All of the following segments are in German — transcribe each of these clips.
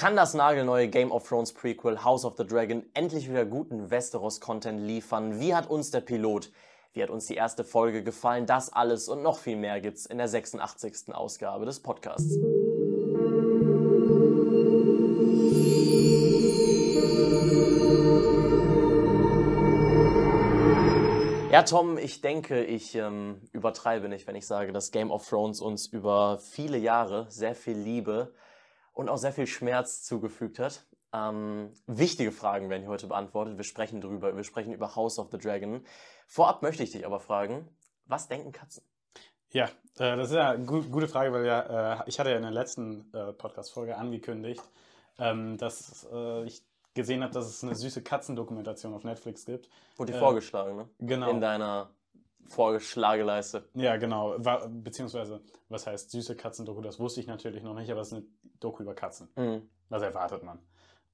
Kann das nagelneue Game of Thrones Prequel House of the Dragon endlich wieder guten Westeros-Content liefern? Wie hat uns der Pilot, wie hat uns die erste Folge gefallen? Das alles und noch viel mehr gibt's in der 86. Ausgabe des Podcasts. Ja, Tom, ich denke, ich ähm, übertreibe nicht, wenn ich sage, dass Game of Thrones uns über viele Jahre sehr viel Liebe und auch sehr viel Schmerz zugefügt hat. Ähm, wichtige Fragen werden hier heute beantwortet. Wir sprechen drüber. Wir sprechen über House of the Dragon. Vorab möchte ich dich aber fragen, was denken Katzen? Ja, äh, das ist ja eine gu gute Frage, weil ja, äh, ich hatte ja in der letzten äh, Podcast-Folge angekündigt, ähm, dass äh, ich gesehen habe, dass es eine süße Katzendokumentation auf Netflix gibt. Wurde dir vorgeschlagen, ne? Genau. In deiner Vorgeschlageleiste. Ja, genau. War, beziehungsweise, was heißt süße Katzendoku? Das wusste ich natürlich noch nicht, aber es ist eine Doku über Katzen. Mhm. Was erwartet man?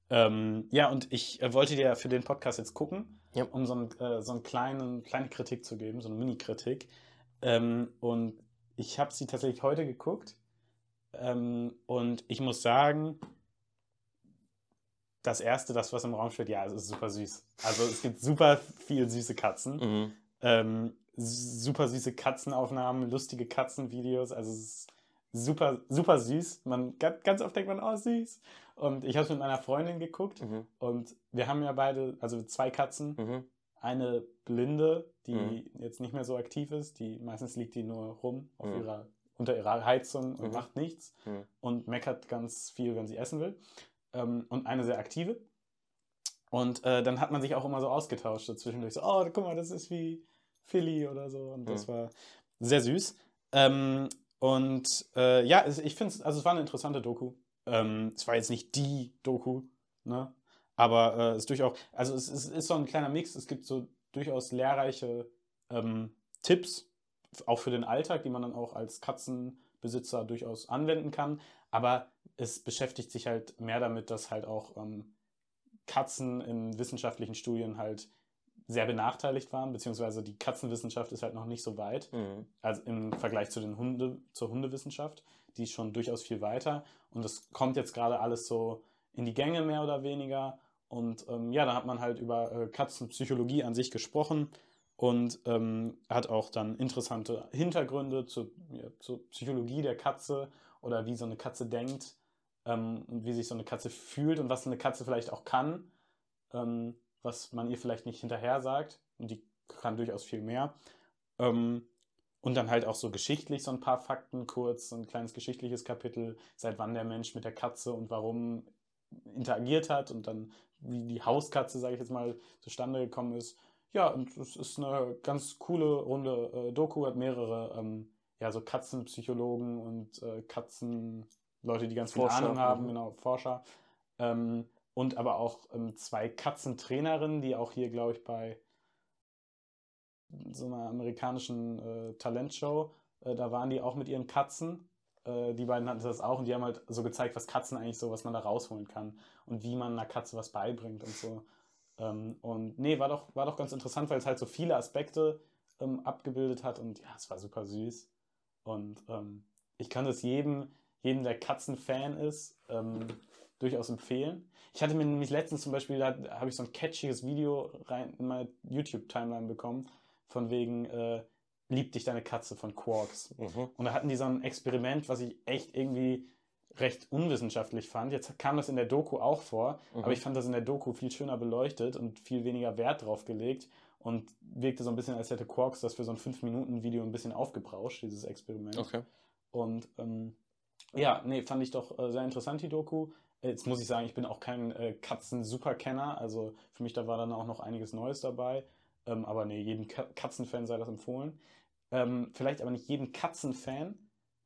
Ähm, ja, und ich äh, wollte dir für den Podcast jetzt gucken, Ja. um so, ein, äh, so einen kleinen, kleine Kritik zu geben, so eine Mini-Kritik. Ähm, und ich habe sie tatsächlich heute geguckt. Ähm, und ich muss sagen, das erste, das was im Raum steht, ja, es ist super süß. Also es gibt super viel süße Katzen. Mhm. Ähm, super süße Katzenaufnahmen, lustige Katzenvideos. Also es ist super, super süß. Man, ganz, oft denkt man, oh süß. Und ich habe es mit meiner Freundin geguckt Mhm. und wir haben ja beide, also zwei Katzen. Mhm. Eine Blinde, die Mhm. jetzt nicht mehr so aktiv ist, die meistens liegt die nur rum auf Mhm. ihrer, unter ihrer Heizung und Mhm. macht nichts Mhm. und meckert ganz viel, wenn sie essen will. Ähm, und eine sehr aktive. Und äh, dann hat man sich auch immer so ausgetauscht so zwischendurch. So, oh, guck mal, das ist wie Philly oder so. Und das war sehr süß. Ähm, und äh, ja, ich finde es, also es war eine interessante Doku. Ähm, es war jetzt nicht die Doku, ne? Aber äh, es ist durchaus, also es, es ist so ein kleiner Mix. Es gibt so durchaus lehrreiche ähm, Tipps, auch für den Alltag, die man dann auch als Katzenbesitzer durchaus anwenden kann. Aber es beschäftigt sich halt mehr damit, dass halt auch ähm, Katzen in wissenschaftlichen Studien halt sehr benachteiligt waren, beziehungsweise die Katzenwissenschaft ist halt noch nicht so weit, Mhm. also im Vergleich zu den Hunde, zur Hundewissenschaft, die ist schon durchaus viel weiter. Und das kommt jetzt gerade alles so in die Gänge mehr oder weniger. Und ähm, ja, da hat man halt über äh, Katzenpsychologie an sich gesprochen und ähm, hat auch dann interessante Hintergründe zur, ja, zur Psychologie der Katze oder wie so eine Katze denkt ähm, und wie sich so eine Katze fühlt und was eine Katze vielleicht auch kann, ähm, was man ihr vielleicht nicht hinterher sagt. Und die kann durchaus viel mehr. Ähm, und dann halt auch so geschichtlich so ein paar Fakten kurz, so ein kleines geschichtliches Kapitel, seit wann der Mensch mit der Katze und warum interagiert hat und dann wie die Hauskatze, sage ich jetzt mal, zustande gekommen ist. Ja, und es ist eine ganz coole runde äh, Doku, hat mehrere ähm, ja, so Katzenpsychologen und äh, Katzenleute, die ganz viel Forscher, Ahnung haben, mhm. genau, Forscher. Ähm, und aber auch ähm, zwei Katzentrainerinnen, die auch hier, glaube ich, bei so einer amerikanischen äh, Talentshow, äh, da waren die auch mit ihren Katzen. Äh, die beiden hatten das auch und die haben halt so gezeigt, was Katzen eigentlich so, was man da rausholen kann und wie man einer Katze was beibringt und so. Ähm, und nee, war doch, war doch ganz interessant, weil es halt so viele Aspekte ähm, abgebildet hat und ja, es war super süß. Und ähm, ich kann das jedem, jedem, der Katzenfan ist, ähm, durchaus empfehlen. Ich hatte mir nämlich letztens zum Beispiel, da habe ich so ein catchiges Video rein in meine YouTube-Timeline bekommen, von wegen äh, Lieb dich deine Katze von Quarks. Mhm. Und da hatten die so ein Experiment, was ich echt irgendwie recht unwissenschaftlich fand. Jetzt kam das in der Doku auch vor, Mhm. aber ich fand das in der Doku viel schöner beleuchtet und viel weniger Wert drauf gelegt und wirkte so ein bisschen, als hätte Quarks das für so ein 5-Minuten-Video ein bisschen aufgebrauscht, dieses Experiment. Okay. Und ähm, ja, nee, fand ich doch äh, sehr interessant, die Doku. Jetzt muss ich sagen, ich bin auch kein äh, Katzen-Superkenner, also für mich da war dann auch noch einiges Neues dabei. Ähm, aber nee, jedem Ka Katzenfan sei das empfohlen. Ähm, vielleicht aber nicht jedem Katzenfan,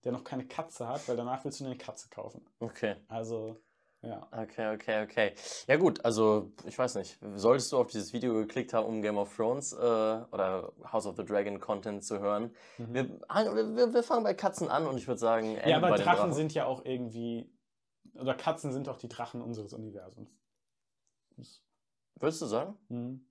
der noch keine Katze hat, weil danach willst du eine Katze kaufen. Okay. Also, ja. Okay, okay, okay. Ja gut, also ich weiß nicht. Solltest du auf dieses Video geklickt haben, um Game of Thrones äh, oder House of the Dragon Content zu hören? Mhm. Wir, wir, wir fangen bei Katzen an und ich würde sagen, enden Ja, aber den Drachen sind ja auch irgendwie, oder Katzen sind doch die Drachen unseres Universums. Das- Würdest du sagen? Mhm.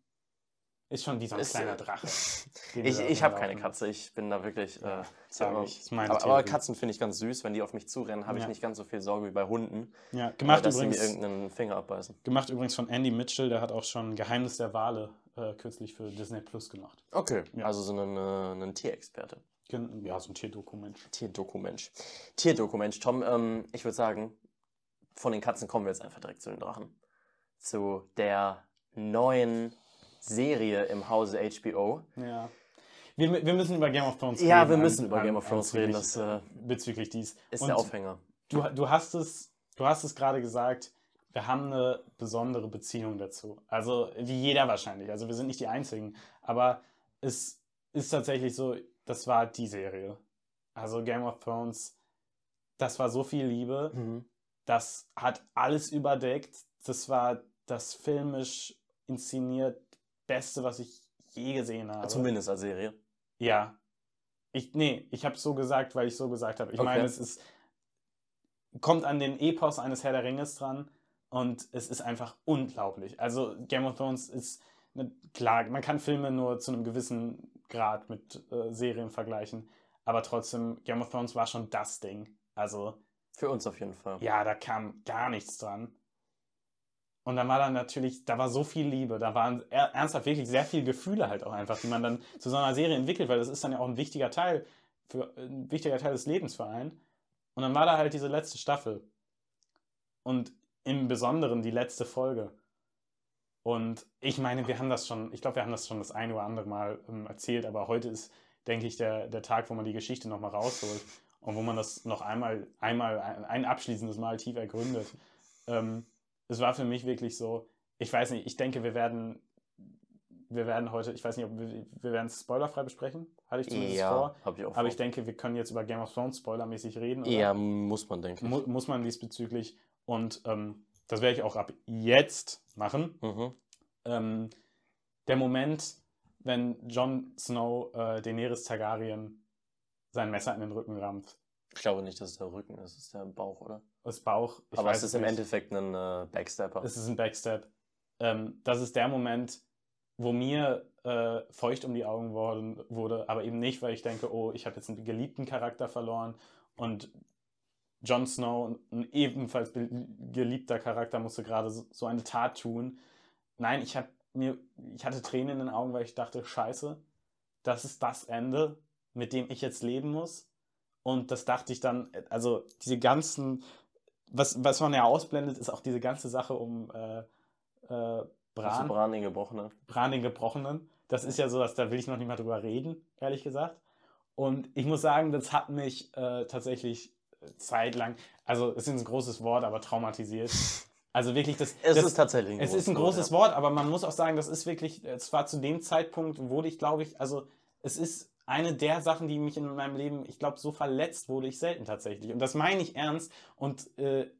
Ist schon wie so ein Ist, kleiner äh, Drache. Ich, ich habe keine. Katze, ich bin da wirklich. Ja, äh, aber, ich, aber, aber. Katzen finde ich ganz süß. Wenn die auf mich zurennen, habe ich Ja. nicht ganz so viel Sorge wie bei Hunden. Ja, äh, gemacht dass übrigens, sie mir irgendeinen Finger abbeißen. gemacht übrigens von Andy Mitchell, der hat auch schon Geheimnis der Wale äh, kürzlich für Disney Plus gemacht. Okay. Ja. Also so ein, äh, ein Tierexperte. Ja, so ein Tierdokument. Tierdokumensch. Tierdokumensch. Tom, ähm, ich würde sagen, von den Katzen kommen wir jetzt einfach direkt zu den Drachen. Zu der neuen Serie im Hause HBO. Ja. Wir, wir müssen über Game of Thrones Ja, reden. wir an- müssen über an- Game of Thrones reden, bezüglich, das, äh, bezüglich dies. Ist Und der Aufhänger. Du, du hast es, du hast es gerade gesagt, wir haben eine besondere Beziehung dazu. Also wie jeder wahrscheinlich. Also wir sind nicht die Einzigen. Aber es ist tatsächlich so, das war die Serie. Also Game of Thrones, das war so viel Liebe. Mhm. Das hat alles überdeckt. Das war das filmisch inszeniert Beste, was ich je gesehen habe. Zumindest als Serie. Ja. Ich, nee, ich habe so gesagt, weil ich so gesagt habe. Ich Okay. meine, es ist, kommt an den Epos eines Herr der Ringes dran und es ist einfach unglaublich. Also Game of Thrones ist, ne, klar, man kann Filme nur zu einem gewissen Grad mit äh, Serien vergleichen, aber trotzdem, Game of Thrones war schon das Ding. Also Für uns auf jeden Fall. ja, da kam gar nichts dran. Und dann war dann natürlich, da war so viel Liebe, da waren er- ernsthaft wirklich sehr viele Gefühle halt auch einfach, die man dann zu so einer Serie entwickelt, weil das ist dann ja auch ein wichtiger Teil, für, ein wichtiger Teil des Lebens für einen. Und dann war da halt diese letzte Staffel. Und im Besonderen die letzte Folge. Und ich meine, wir haben das schon, ich glaube, wir haben das schon das ein oder andere Mal ähm, erzählt, aber heute ist, denke ich, der, der Tag, wo man die Geschichte nochmal rausholt und wo man das noch einmal, einmal ein, abschließendes Mal tief ergründet. Ähm, es war für mich wirklich so, ich weiß nicht, ich denke, wir werden, wir werden heute, ich weiß nicht, ob wir, wir werden es spoilerfrei besprechen, hatte ich zumindest Ja, vor. habe ich auch Aber vor. ich denke, wir können jetzt über Game of Thrones spoilermäßig reden. oder? Ja, muss man, denke ich. Mu muss man diesbezüglich. Und ähm, das werde ich auch ab jetzt machen. Mhm. Ähm, der Moment, wenn Jon Snow äh, Daenerys Targaryen sein Messer in den Rücken rammt. Ich glaube nicht, dass es der Rücken ist, es ist der Bauch, oder? Das Bauch. Aber es ist im nicht. Endeffekt ein äh, Backstepper. Es ist ein Backstab. Ähm, das ist der Moment, wo mir äh, feucht um die Augen worden, wurde, aber eben nicht, weil ich denke, oh, ich habe jetzt einen geliebten Charakter verloren und Jon Snow, ein ebenfalls be- geliebter Charakter, musste gerade so, so eine Tat tun. Nein, ich, hab mir, ich hatte Tränen in den Augen, weil ich dachte, scheiße, das ist das Ende, mit dem ich jetzt leben muss. Und das dachte ich dann, also diese ganzen, was, was man ja ausblendet, ist auch diese ganze Sache um äh, äh, Bran. Bran, den Gebrochene. Bran den Gebrochenen. Das ist ja so, dass da will ich noch nicht mal drüber reden, ehrlich gesagt. Und ich muss sagen, das hat mich äh, tatsächlich zeitlang, also es ist ein großes Wort, aber traumatisiert. Also wirklich, das, Es das ist tatsächlich ein es ist ein großes Wort, Wort, aber man muss auch sagen, das ist wirklich, es war zu dem Zeitpunkt, wurde ich, glaube ich, also es ist eine der Sachen, die mich in meinem Leben, ich glaube, so verletzt wurde ich selten tatsächlich. Und das meine ich ernst und äh,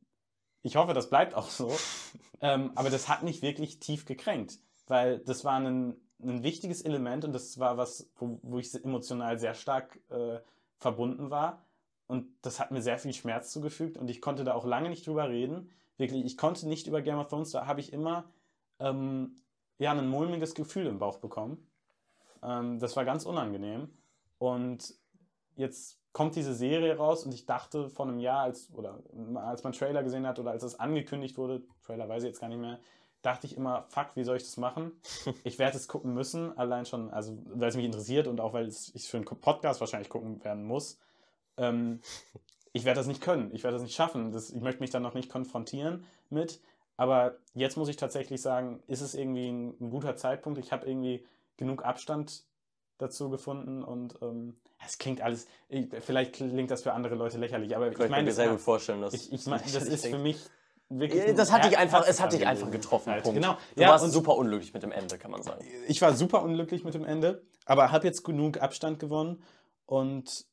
ich hoffe, das bleibt auch so. ähm, aber das hat mich wirklich tief gekränkt, weil das war ein, ein wichtiges Element und das war was, wo, wo ich emotional sehr stark äh, verbunden war. Und das hat mir sehr viel Schmerz zugefügt und ich konnte da auch lange nicht drüber reden. Wirklich, ich konnte nicht über Game of Thrones, da habe ich immer ähm, ja, ein mulmiges Gefühl im Bauch bekommen. Ähm, das war ganz unangenehm. Und jetzt kommt diese Serie raus und ich dachte vor einem Jahr, als, oder als man Trailer gesehen hat oder als es angekündigt wurde, Trailer weiß ich jetzt gar nicht mehr, dachte ich immer, fuck, wie soll ich das machen? Ich werde es gucken müssen, allein schon, also weil es mich interessiert und auch weil es ich für einen Podcast wahrscheinlich gucken werden muss. Ähm, ich werde das nicht können, ich werde das nicht schaffen. Das, ich möchte mich dann noch nicht konfrontieren mit. Aber jetzt muss ich tatsächlich sagen, ist es irgendwie ein, ein guter Zeitpunkt. Ich habe irgendwie genug Abstand dazu gefunden und ähm, es klingt alles, ich, vielleicht klingt das für andere Leute lächerlich, aber Ich ich kann meine mir sehr gut vorstellen, dass Ich, ich mein, das ist für mich wirklich. ein Das hat dich Her- einfach, es hat dich einfach getroffen. Punkt. Genau. Du Ja, warst und super unglücklich mit dem Ende, kann man sagen. ich war super unglücklich mit dem Ende, aber habe jetzt genug Abstand gewonnen und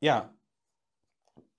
ja,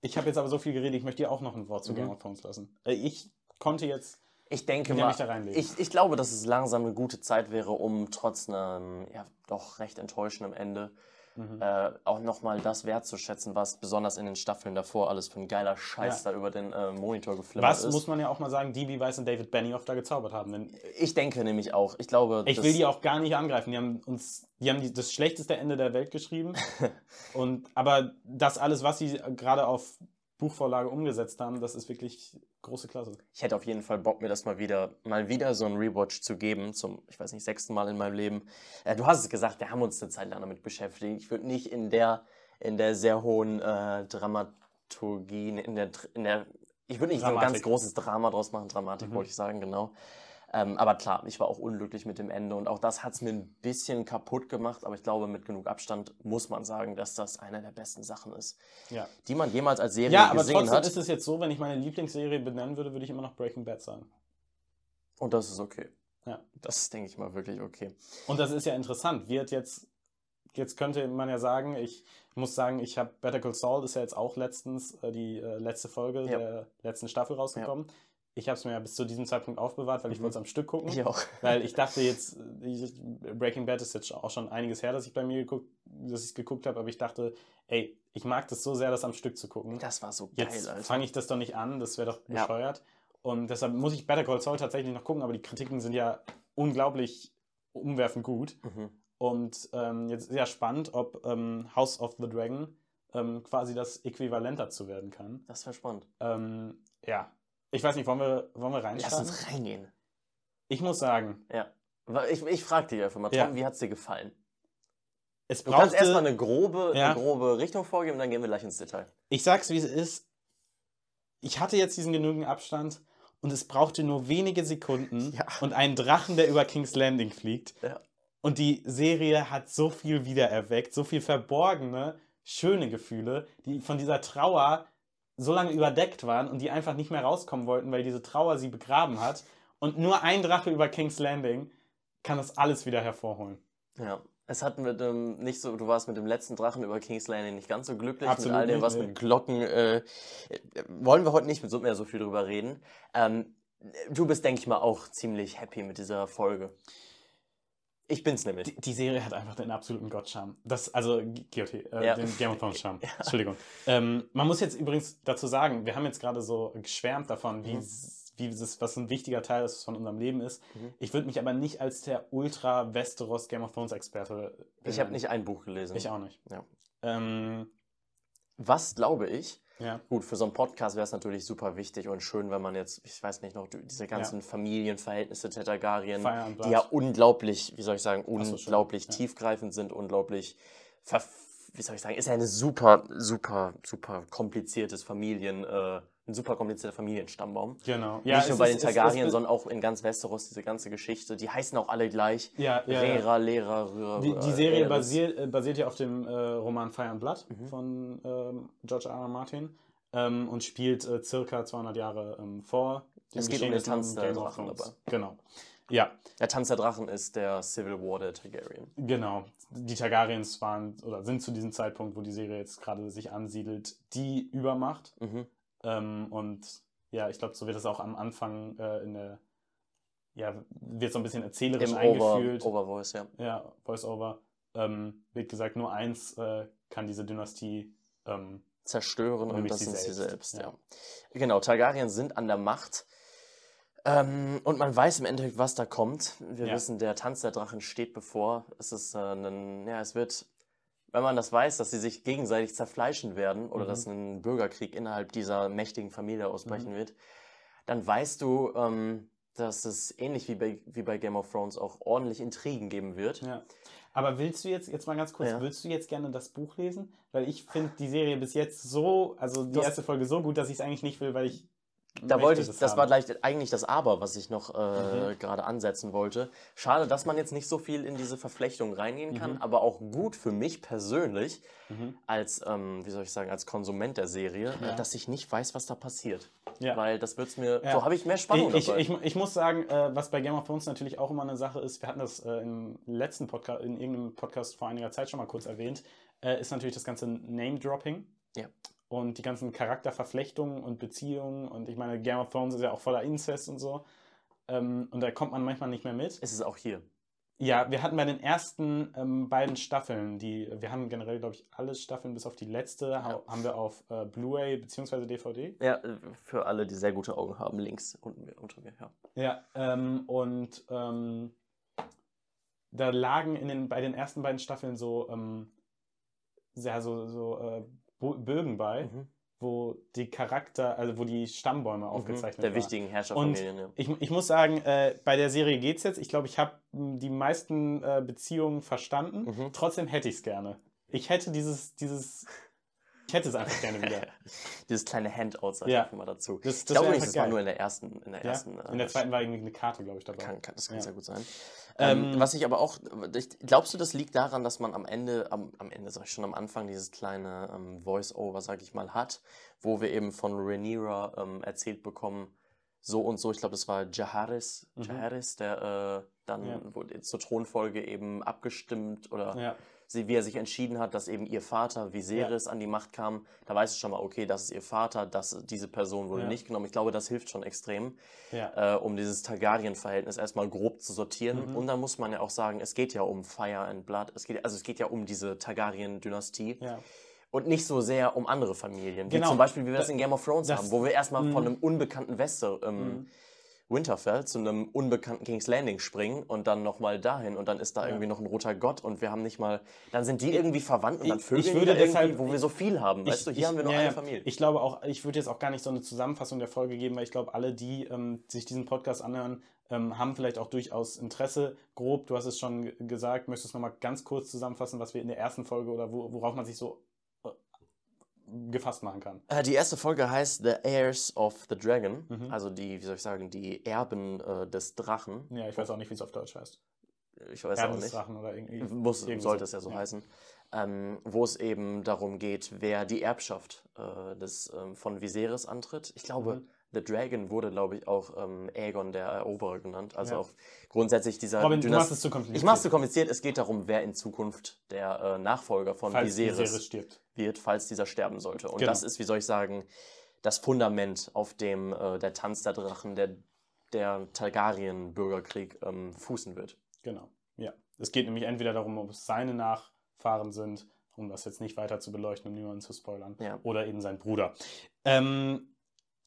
ich habe jetzt aber so viel geredet, ich möchte dir auch noch ein Wort zu Mhm. Game of Thrones lassen. Äh, Ich konnte jetzt Ich denke mal, ich, ich glaube, dass es langsam eine gute Zeit wäre, um trotz einem ja, doch recht enttäuschenden Ende Mhm. äh, auch nochmal das wertzuschätzen, was besonders in den Staffeln davor alles für ein geiler Scheiß Ja. da über den äh, Monitor geflimmert Was ist. muss man ja auch mal sagen, DB Weiss und David Benioff da gezaubert haben. Denn ich denke nämlich auch. Ich glaube, ich will die auch gar nicht angreifen. Die haben uns, die haben die, das schlechteste Ende der Welt geschrieben. und aber das alles, was sie gerade auf Buchvorlage umgesetzt haben, das ist wirklich große Klasse. Ich hätte auf jeden Fall Bock, mir das mal wieder, mal wieder so ein Rewatch zu geben, zum, ich weiß nicht, sechsten Mal in meinem Leben. Äh, du hast es gesagt, wir haben uns eine Zeit lang damit beschäftigt. Ich würde nicht in der, in der sehr hohen äh, Dramaturgie, in der, in der, ich würde nicht so ein ganz Dramatik. großes Drama draus machen, Dramatik Mhm. wollte ich sagen, genau. Ähm, aber klar, ich war auch unglücklich mit dem Ende und auch das hat es mir ein bisschen kaputt gemacht, aber ich glaube, mit genug Abstand muss man sagen, dass das eine der besten Sachen ist, Ja. die man jemals als Serie Ja, aber gesehen trotzdem hat. ist es jetzt so, wenn ich meine Lieblingsserie benennen würde, würde ich immer noch Breaking Bad sagen. Und das ist okay. Ja. Das ist, denke ich mal, wirklich okay. Und das ist ja interessant. Wird jetzt, jetzt könnte man ja sagen, ich muss sagen, ich habe Better Call Saul, ist ja jetzt auch letztens äh, die äh, letzte Folge Ja. der letzten Staffel rausgekommen. Ich habe es mir ja bis zu diesem Zeitpunkt aufbewahrt, weil ich Mhm. wollte es am Stück gucken. Ich auch. Weil ich dachte jetzt, Breaking Bad ist jetzt auch schon einiges her, dass ich bei mir geguckt, dass ich es geguckt habe, aber ich dachte, ey, ich mag das so sehr, das am Stück zu gucken. Das war so geil, Jetzt Alter. fange ich das doch nicht an, das wäre doch Ja. bescheuert. Und deshalb muss ich Better Call Saul tatsächlich noch gucken, aber die Kritiken sind ja unglaublich umwerfend gut. Mhm. Und ähm, jetzt ist ja spannend, ob ähm, House of the Dragon ähm, quasi das Äquivalent dazu werden kann. Das war spannend. Ähm, ja, ich weiß nicht, wollen wir, wollen wir Lass reinstarten? uns reingehen. Ich muss sagen, Ja. Ich, ich frage dich einfach mal, Tom, Ja. wie hat es dir gefallen? es Du kannst brauchte, erstmal eine grobe, Ja. eine grobe Richtung vorgeben und dann gehen wir gleich ins Detail. ich sag's wie es ist, ich hatte jetzt diesen genügenden Abstand und es brauchte nur wenige Sekunden Ja. und einen Drachen, der über King's Landing fliegt. Ja. Und die Serie hat so viel wiedererweckt, so viel verborgene, schöne Gefühle, die von dieser Trauer so lange überdeckt waren und die einfach nicht mehr rauskommen wollten, weil diese Trauer sie begraben hat. Und nur ein Drache über King's Landing kann das alles wieder hervorholen. Ja. Es hat mit dem, nicht so, du warst mit dem letzten Drachen über King's Landing nicht ganz so glücklich, Absolut mit all dem, was mit Glocken, äh, äh, wollen wir heute nicht mit so mehr so viel drüber reden. Ähm, du bist, denke ich mal, auch ziemlich happy mit dieser Folge. Ich bin's nämlich. Die, die Serie hat einfach den absoluten Gottscham. Das, also GOT, äh, Ja. den Game of Thrones Charme. Entschuldigung. Ähm, man muss jetzt übrigens dazu sagen, wir haben jetzt gerade so geschwärmt davon, wie, Mhm. wie es, was ein wichtiger Teil ist von unserem Leben ist. Mhm. Ich würde mich aber nicht als der Ultra Westeros Game of Thrones Experte. Ich habe nicht ein Buch gelesen. Ich auch nicht. Ja. Ähm, Was glaube ich? Ja. Gut, für so einen Podcast wäre es natürlich super wichtig und schön, wenn man jetzt, ich weiß nicht noch, die- diese ganzen Familienverhältnisse der Targaryen, die ja unglaublich, wie soll ich sagen, so, unglaublich Ja. tiefgreifend sind, unglaublich, wie soll ich sagen, ist ja eine super, super, super kompliziertes Familien, äh, ein super komplizierter Familienstammbaum. Genau. Nicht es nur bei ist- den Targaryen, es- sondern auch in ganz Westeros, diese ganze Geschichte. Die heißen auch alle gleich. Ja, ja, ja. Rera, Lera, Röhrer. Die, die Serie basiert, äh, basiert ja auf dem äh, Roman Fire and Blood Mhm. von ähm, George R. R. Martin ähm, und spielt äh, circa 200 Jahre ähm, vor. den Es geht um den Tanz der Drachen. Genau. Ja, Der Tanz der Drachen ist der Civil War der Targaryen. genau. Die Targaryens waren oder sind zu diesem Zeitpunkt, wo die Serie jetzt gerade sich ansiedelt, die Übermacht. Mhm. Ähm, und ja, ich glaube, so wird es auch am Anfang äh, in der, ja, wird so ein bisschen erzählerisch Im Over, eingefühlt. Overvoice, ja. ja, Voice-Over, ähm, wird gesagt, nur eins äh, kann diese Dynastie ähm, zerstören und das sie sind sie selbst, selbst. ja. Ja. Genau, Targaryen sind an der Macht. Ähm, und man weiß im Endeffekt, was da kommt. Wir Ja. wissen, der Tanz der Drachen steht bevor. Es ist äh, ein, ja, es wird, wenn man das weiß, dass sie sich gegenseitig zerfleischen werden oder Mhm. dass ein Bürgerkrieg innerhalb dieser mächtigen Familie ausbrechen Mhm. wird, dann weißt du, ähm, dass es ähnlich wie bei, wie bei Game of Thrones auch ordentlich Intrigen geben wird. Ja. Aber willst du jetzt, jetzt mal ganz kurz, Ja. willst du jetzt gerne das Buch lesen? Weil ich finde die Serie bis jetzt so, also die Du hast- erste Folge so gut, dass ich es eigentlich nicht will, weil ich. Da wollte ich, das, war haben. gleich eigentlich das Aber, was ich noch äh, Mhm. gerade ansetzen wollte. Schade, dass man jetzt nicht so viel in diese Verflechtung reingehen kann, Mhm. aber auch gut für mich persönlich Mhm. als, ähm, wie soll ich sagen, als Konsument der Serie, Ja. äh, dass ich nicht weiß, was da passiert. Ja. Weil das wird's mir, Ja. so habe ich mehr Spannung Ich, dabei. ich, ich muss sagen, äh, was bei Game of Thrones natürlich auch immer eine Sache ist, wir hatten das äh, im letzten Podcast, in irgendeinem Podcast vor einiger Zeit schon mal kurz erwähnt, äh, ist natürlich das ganze Name-Dropping. Ja. Und die ganzen Charakterverflechtungen und Beziehungen. Und ich meine, Game of Thrones ist ja auch voller Inzest und so. Ähm, und da kommt man manchmal nicht mehr mit. ist es auch hier. Ja, wir hatten bei den ersten ähm, beiden Staffeln, die wir haben generell, glaube ich, alle Staffeln bis auf die letzte, Ja. ha haben wir auf äh, Blu-ray bzw. DVD. Ja, äh, für alle, die sehr gute Augen haben, links unten mir- unter mir, ja. Ja, ähm, und ähm, da lagen in den, bei den ersten beiden Staffeln so, ähm, ja, so, so äh, Bögen bei, Mhm. wo die Charakter, also wo die Stammbäume aufgezeichnet Der waren. wichtigen Herrscherfamilien, ja. Ich, ich muss sagen, äh, bei der Serie geht's jetzt. Ich glaube, ich habe die meisten äh, Beziehungen verstanden. Mhm. Trotzdem hätte ich es gerne. Ich hätte dieses, dieses, ich hätte es einfach gerne wieder. Dieses kleine Handout, sag Ja. ich einfach mal dazu. Das, ich das glaube wär nicht, das war nur in der ersten, in der ja? ersten. äh, In der zweiten war irgendwie eine Karte, glaube ich, dabei. Kann, kann, das kann Ja. sehr gut sein. Ähm, Ähm, was ich aber auch, glaubst du, das liegt daran, dass man am Ende, am, am Ende, sag ich schon am Anfang, dieses kleine ähm, Voice-Over, sag ich mal, hat, wo wir eben von Rhaenyra ähm, erzählt bekommen, so und so, ich glaube, das war Jaharis, Mhm. Jaharis, der äh, dann Ja. wurde zur Thronfolge eben abgestimmt oder Ja, sie, wie er sich entschieden hat, dass eben ihr Vater Viserys an die Macht kam, da weißt du schon mal, okay, das ist ihr Vater, das, diese Person wurde Ja. nicht genommen. Ich glaube, das hilft schon extrem ja. äh, um dieses Targaryen-Verhältnis erstmal grob zu sortieren. Mhm. Und dann muss man ja auch sagen, es geht ja um Fire and Blood. Es geht, also es geht ja um diese Targaryen-Dynastie ja. und nicht so sehr um andere Familien. Genau. Wie zum Beispiel, wie wir das Da- in Game of Thrones das- haben, wo wir erstmal Mhm. von einem unbekannten Wester, ähm, Mhm. Winterfell zu einem unbekannten King's Landing springen und dann nochmal dahin und dann ist da Ja. irgendwie noch ein roter Gott und wir haben nicht mal, dann sind die irgendwie verwandt und dann Ich- vögeln ich würde deshalb- wo wir so viel haben. Weißt du, hier haben wir nur ja, eine. Familie. Ich glaube auch, ich würde jetzt auch gar nicht so eine Zusammenfassung der Folge geben, weil ich glaube, alle, die ähm, sich diesen Podcast anhören, ähm, haben vielleicht auch durchaus Interesse. Grob, du hast es schon gesagt, möchtest du nochmal ganz kurz zusammenfassen, was wir in der ersten Folge oder wo, worauf man sich so gefasst machen kann. Äh, Die erste Folge heißt The Heirs of the Dragon, Mhm. also die, wie soll ich sagen, die Erben äh, des Drachen. Ja, ich weiß auch nicht, wie es auf Deutsch heißt. Ich weiß Erben auch des nicht. Drachen oder irgendwie. Muss, irgendwie sollte es ja so Ja. heißen. Ähm, wo es eben darum geht, wer die Erbschaft äh, des, ähm, von Viserys antritt. Ich glaube, Mhm. The Dragon wurde, glaube ich, auch ähm, Aegon der Eroberer genannt. Also Ja. auch grundsätzlich dieser Robin, du Dynast- machst es zu kompliziert. Ich mach's zu kompliziert. Es geht darum, wer in Zukunft der äh, Nachfolger von falls Viserys, Viserys stirbt. wird, falls dieser sterben sollte. Und Genau. das ist, wie soll ich sagen, das Fundament, auf dem äh, der Tanz der Drachen, der, der Targaryen-Bürgerkrieg ähm, fußen wird. Genau, ja. Es geht nämlich entweder darum, ob es seine Nachfahren sind, um das jetzt nicht weiter zu beleuchten und niemanden zu spoilern, Ja. oder eben sein Bruder. Ähm,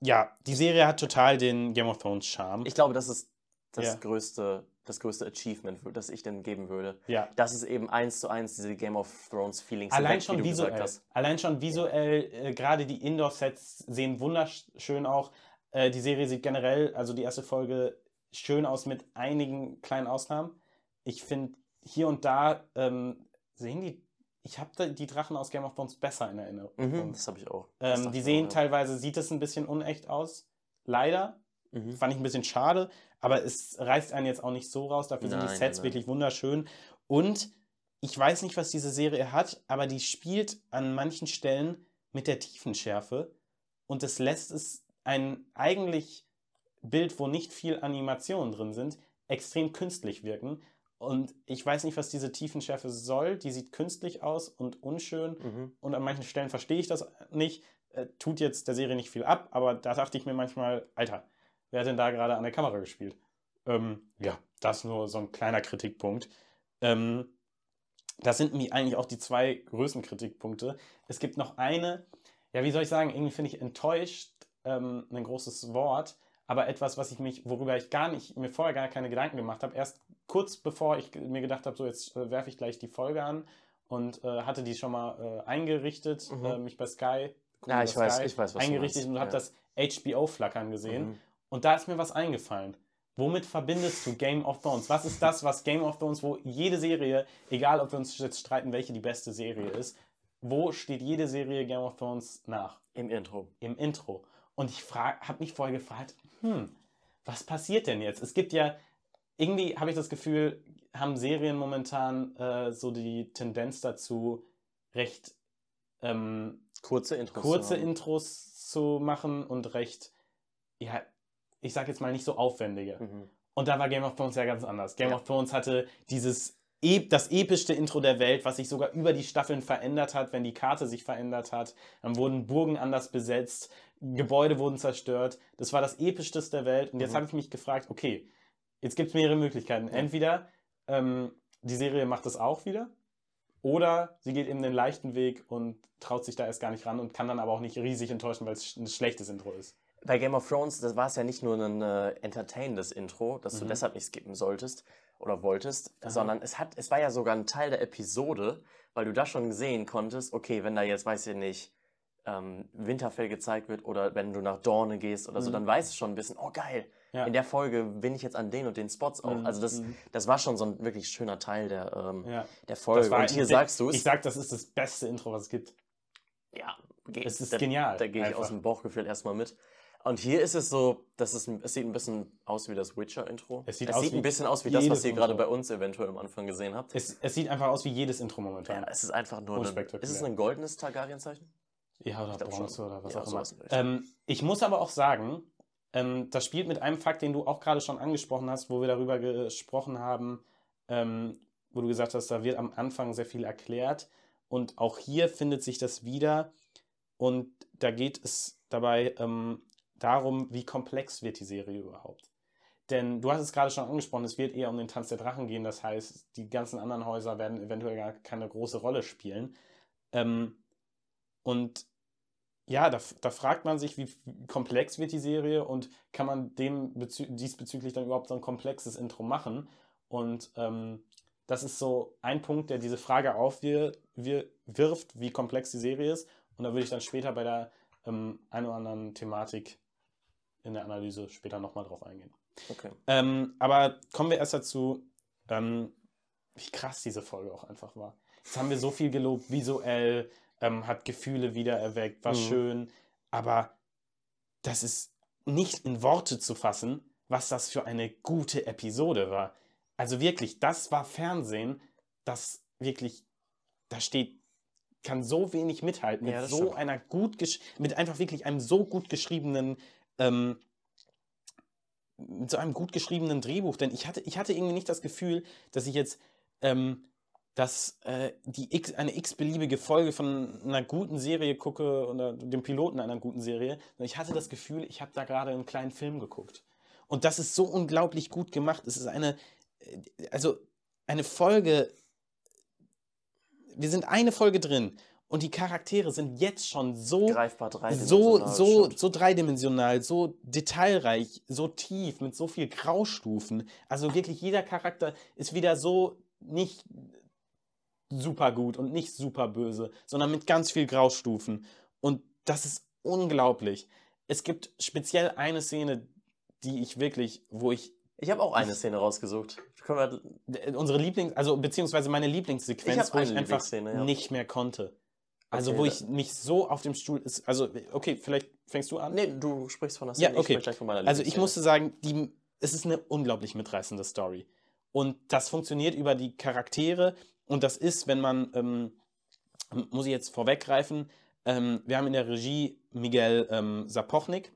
ja, die Serie hat total den Game of Thrones Charme. Ich glaube, das ist das Ja. größte, das größte Achievement, das ich denn geben würde. ja. Das ist eben eins zu eins diese Game of Thrones Feelings. Allein schon wie du gesagt visuell. Allein schon visuell, äh, gerade die Indoor-Sets sehen wunderschön auch. Äh, die Serie sieht generell, also die erste Folge, schön aus mit einigen kleinen Ausnahmen. Ich finde, hier und da ähm, sehen die, ich habe die Drachen aus Game of Thrones besser in Erinnerung. Mhm, das habe ich auch. Das Ähm, die sehen auch, ja. teilweise, sieht es ein bisschen unecht aus. Leider. Mhm. Fand ich ein bisschen schade, aber es reißt einen jetzt auch nicht so raus. Dafür sind die Nein, Sets nein, nein. wirklich wunderschön. Und ich weiß nicht, was diese Serie hat, aber die spielt an manchen Stellen mit der Tiefenschärfe und es lässt es ein eigentlich Bild, wo nicht viel Animationen drin sind, extrem künstlich wirken. Und ich weiß nicht, was diese Tiefenschärfe soll. Die sieht künstlich aus und unschön Mhm. und an manchen Stellen verstehe ich das nicht. Äh, tut jetzt der Serie nicht viel ab, aber da dachte ich mir manchmal, Alter, wer hat denn da gerade an der Kamera gespielt? Ähm, ja, das ist nur so ein kleiner Kritikpunkt. Ähm, das sind mir eigentlich auch die zwei größten Kritikpunkte. Es gibt noch eine, ja, wie soll ich sagen, irgendwie finde ich enttäuscht ähm, ein großes Wort, aber etwas, was ich mich, worüber ich gar nicht, mir vorher gar keine Gedanken gemacht habe, erst kurz bevor ich mir gedacht habe, so jetzt äh, werfe ich gleich die Folge an und äh, hatte die schon mal äh, eingerichtet, Mhm. äh, mich bei Sky, Ja, ich über weiß, ich weiß, was eingerichtet und habe Ja. das HBO-Flackern gesehen. Mhm. Und da ist mir was eingefallen. Womit verbindest du Game of Thrones? Was ist das, was Game of Thrones, wo jede Serie, egal ob wir uns jetzt streiten, welche die beste Serie ist, wo steht jede Serie Game of Thrones nach? Im Intro. Im Intro. Und ich habe mich vorher gefragt, hm, was passiert denn jetzt? Es gibt ja, irgendwie habe ich das Gefühl, haben Serien momentan äh, so die Tendenz dazu, recht ähm, Kurze Intros. kurze zu. Intros zu machen und recht, ja, ich sag jetzt mal nicht so aufwendige. Mhm. Und da war Game of Thrones ja ganz anders. Game Ja. of Thrones hatte dieses das epischste Intro der Welt, was sich sogar über die Staffeln verändert hat, wenn die Karte sich verändert hat. Dann wurden Burgen anders besetzt, Gebäude wurden zerstört. Das war das epischste der Welt. Und jetzt Mhm. habe ich mich gefragt, okay, jetzt gibt es mehrere Möglichkeiten. Entweder ähm, die Serie macht das auch wieder. Oder sie geht eben den leichten Weg und traut sich da erst gar nicht ran und kann dann aber auch nicht riesig enttäuschen, weil es ein schlechtes Intro ist. Bei Game of Thrones, das war es ja nicht nur ein äh, entertainendes Intro, das du Mhm. deshalb nicht skippen solltest oder wolltest, Aha. sondern es, hat, es war ja sogar ein Teil der Episode, weil du da schon sehen konntest, okay, wenn da jetzt, weiß ich nicht, ähm, Winterfell gezeigt wird oder wenn du nach Dorne gehst oder so, Mhm. dann weißt du schon ein bisschen, oh geil, Ja. in der Folge bin ich jetzt an den und den Spots auch. Mhm, Also das, mhm. das war schon so ein wirklich schöner Teil der, ähm, Ja. der Folge. Und hier sagst du es. Ich sag, das ist das beste Intro, was es gibt. Ja, ge- Es ist da, genial, Da gehe ich einfach. aus dem Bauchgefühl erstmal mit. Und hier ist es so, dass es, ein- es sieht ein bisschen aus wie das Witcher-Intro. Es sieht aus ein wie bisschen aus wie das, was ihr gerade bei uns eventuell am Anfang gesehen habt. Es, es sieht einfach aus wie jedes Intro momentan. Ja, es ist einfach nur ein, ist es ein goldenes Targaryen-Zeichen? Ja, oder Bronze schon. oder was Ja, auch immer. Ähm, ich muss aber auch sagen, ähm, das spielt mit einem Fakt, den du auch gerade schon angesprochen hast, wo wir darüber gesprochen haben, ähm, wo du gesagt hast, da wird am Anfang sehr viel erklärt. Und auch hier findet sich das wieder. Und da geht es dabei ähm, darum, wie komplex wird die Serie überhaupt. Denn du hast es gerade schon angesprochen, es wird eher um den Tanz der Drachen gehen. Das heißt, die ganzen anderen Häuser werden eventuell gar keine große Rolle spielen. Ähm, und ja, da, da fragt man sich, wie komplex wird die Serie und kann man dem bezü diesbezüglich dann überhaupt so ein komplexes Intro machen? Und ähm, das ist so ein Punkt, der diese Frage aufwirft, wie komplex die Serie ist. Und da würde ich dann später bei der ähm, einen oder anderen Thematik in der Analyse später nochmal drauf eingehen. Okay. Ähm, aber kommen wir erst dazu, ähm, wie krass diese Folge auch einfach war. Jetzt haben wir so viel gelobt, visuell, ähm, hat Gefühle wieder erweckt, war Mhm. schön, aber das ist nicht in Worte zu fassen, was das für eine gute Episode war. Also wirklich, das war Fernsehen, das wirklich, da steht, kann so wenig mithalten mit Ja, so stimmt. einer gut mit einfach wirklich einem so gut geschriebenen ähm, mit so einem gut geschriebenen Drehbuch, denn ich hatte, ich hatte irgendwie nicht das Gefühl, dass ich jetzt ähm, dass äh, die X, eine x-beliebige Folge von einer guten Serie gucke oder dem Piloten einer guten Serie. Ich hatte das Gefühl, ich habe da gerade einen kleinen Film geguckt. Und das ist so unglaublich gut gemacht. Es ist eine, äh, also eine Folge, wir sind eine Folge drin und die Charaktere sind jetzt schon so Greifbar so, dreidimensional. so, stimmt. so dreidimensional, so detailreich, so tief, mit so viel Graustufen. Also wirklich jeder Charakter ist wieder so nicht super gut und nicht super böse, sondern mit ganz viel Graustufen. Und das ist unglaublich. Es gibt speziell eine Szene, die ich wirklich, wo ich Ich habe auch eine Szene rausgesucht. Unsere Lieblings, also beziehungsweise meine Lieblingssequenz, wo ich einfach ja. nicht mehr konnte. Also Okay, wo ich mich so auf dem Stuhl ist, also okay, vielleicht fängst du an. nee, du sprichst von der Ja, Szene, okay. ich von meiner Also ich musste sagen, die, es ist eine unglaublich mitreißende Story. Und das funktioniert über die Charaktere. Und das ist, wenn man, ähm, muss ich jetzt vorweggreifen, ähm, wir haben in der Regie Miguel ähm, Sapochnik.